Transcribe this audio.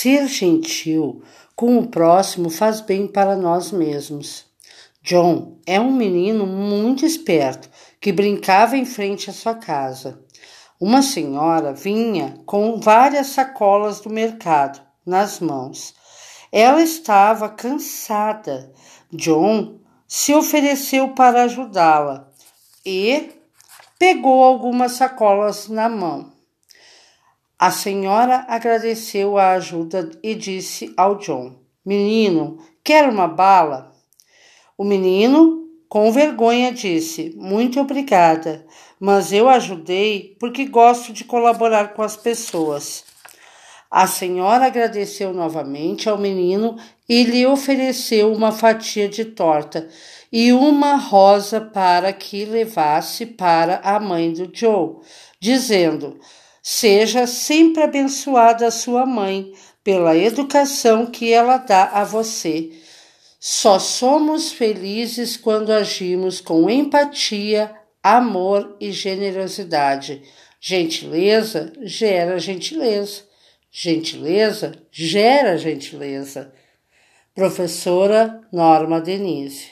ser gentil com o próximo faz bem para nós mesmos. John é um menino muito esperto que brincava em frente à sua casa. Uma senhora vinha com várias sacolas do mercado nas mãos. Ela estava cansada. John se ofereceu para ajudá-la e pegou algumas sacolas na mão. A senhora agradeceu a ajuda e disse ao John: Menino, quer uma bala? O menino, com vergonha, disse: Muito obrigada, mas eu ajudei porque gosto de colaborar com as pessoas. A senhora agradeceu novamente ao menino e lhe ofereceu uma fatia de torta e uma rosa para que levasse para a mãe do Joe, dizendo: Seja sempre abençoada a sua mãe pela educação que ela dá a você. Só somos felizes quando agimos com empatia, amor e generosidade. Gentileza gera gentileza. Gentileza gera gentileza. Professora Norma Denise.